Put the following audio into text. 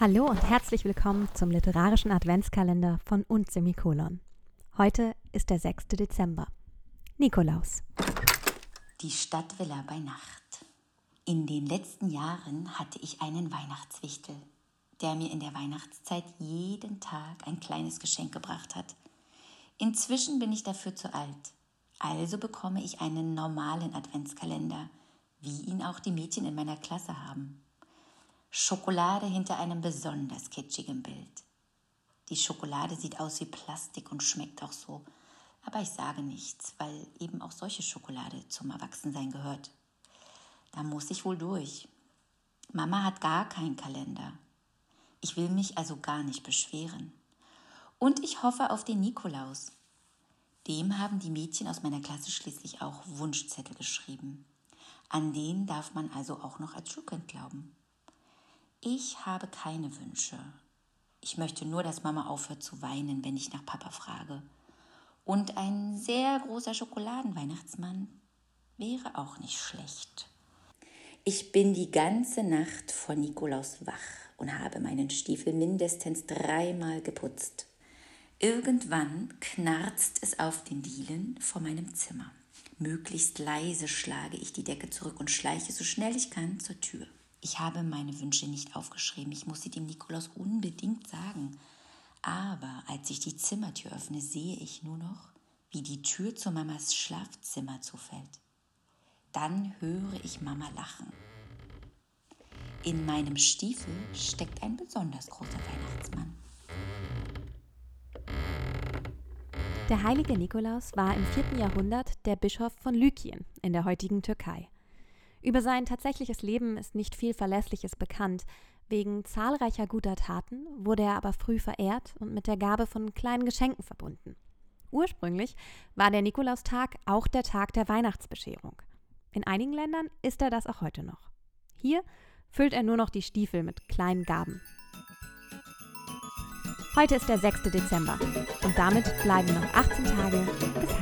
Hallo und herzlich willkommen zum literarischen Adventskalender von und Semikolon. Heute ist der 6. Dezember. Nikolaus. Die Stadtvilla bei Nacht. In den letzten Jahren hatte ich einen Weihnachtswichtel, der mir in der Weihnachtszeit jeden Tag ein kleines Geschenk gebracht hat. Inzwischen bin ich dafür zu alt. Also bekomme ich einen normalen Adventskalender, wie ihn auch die Mädchen in meiner Klasse haben. Schokolade hinter einem besonders kitschigen Bild. Die Schokolade sieht aus wie Plastik und schmeckt auch so. Aber ich sage nichts, weil eben auch solche Schokolade zum Erwachsensein gehört. Da muss ich wohl durch. Mama hat gar keinen Kalender. Ich will mich also gar nicht beschweren. Und ich hoffe auf den Nikolaus. Dem haben die Mädchen aus meiner Klasse schließlich auch Wunschzettel geschrieben. An den darf man also auch noch als Schulkind glauben. Ich habe keine Wünsche. Ich möchte nur, dass Mama aufhört zu weinen, wenn ich nach Papa frage. Und ein sehr großer Schokoladenweihnachtsmann wäre auch nicht schlecht. Ich bin die ganze Nacht vor Nikolaus wach und habe meinen Stiefel mindestens dreimal geputzt. Irgendwann knarzt es auf den Dielen vor meinem Zimmer. Möglichst leise schlage ich die Decke zurück und schleiche so schnell ich kann zur Tür. Ich habe meine Wünsche nicht aufgeschrieben. Ich muss sie dem Nikolaus unbedingt sagen. Aber als ich die Zimmertür öffne, sehe ich nur noch, wie die Tür zu Mamas Schlafzimmer zufällt. Dann höre ich Mama lachen. In meinem Stiefel steckt ein besonders großer Weihnachtsmann. Der heilige Nikolaus war im 4. Jahrhundert der Bischof von Lykien in der heutigen Türkei. Über sein tatsächliches Leben ist nicht viel Verlässliches bekannt. Wegen zahlreicher guter Taten wurde er aber früh verehrt und mit der Gabe von kleinen Geschenken verbunden. Ursprünglich war der Nikolaustag auch der Tag der Weihnachtsbescherung. In einigen Ländern ist er das auch heute noch. Hier füllt er nur noch die Stiefel mit kleinen Gaben. Heute ist der 6. Dezember und damit bleiben noch 18 Tage bis.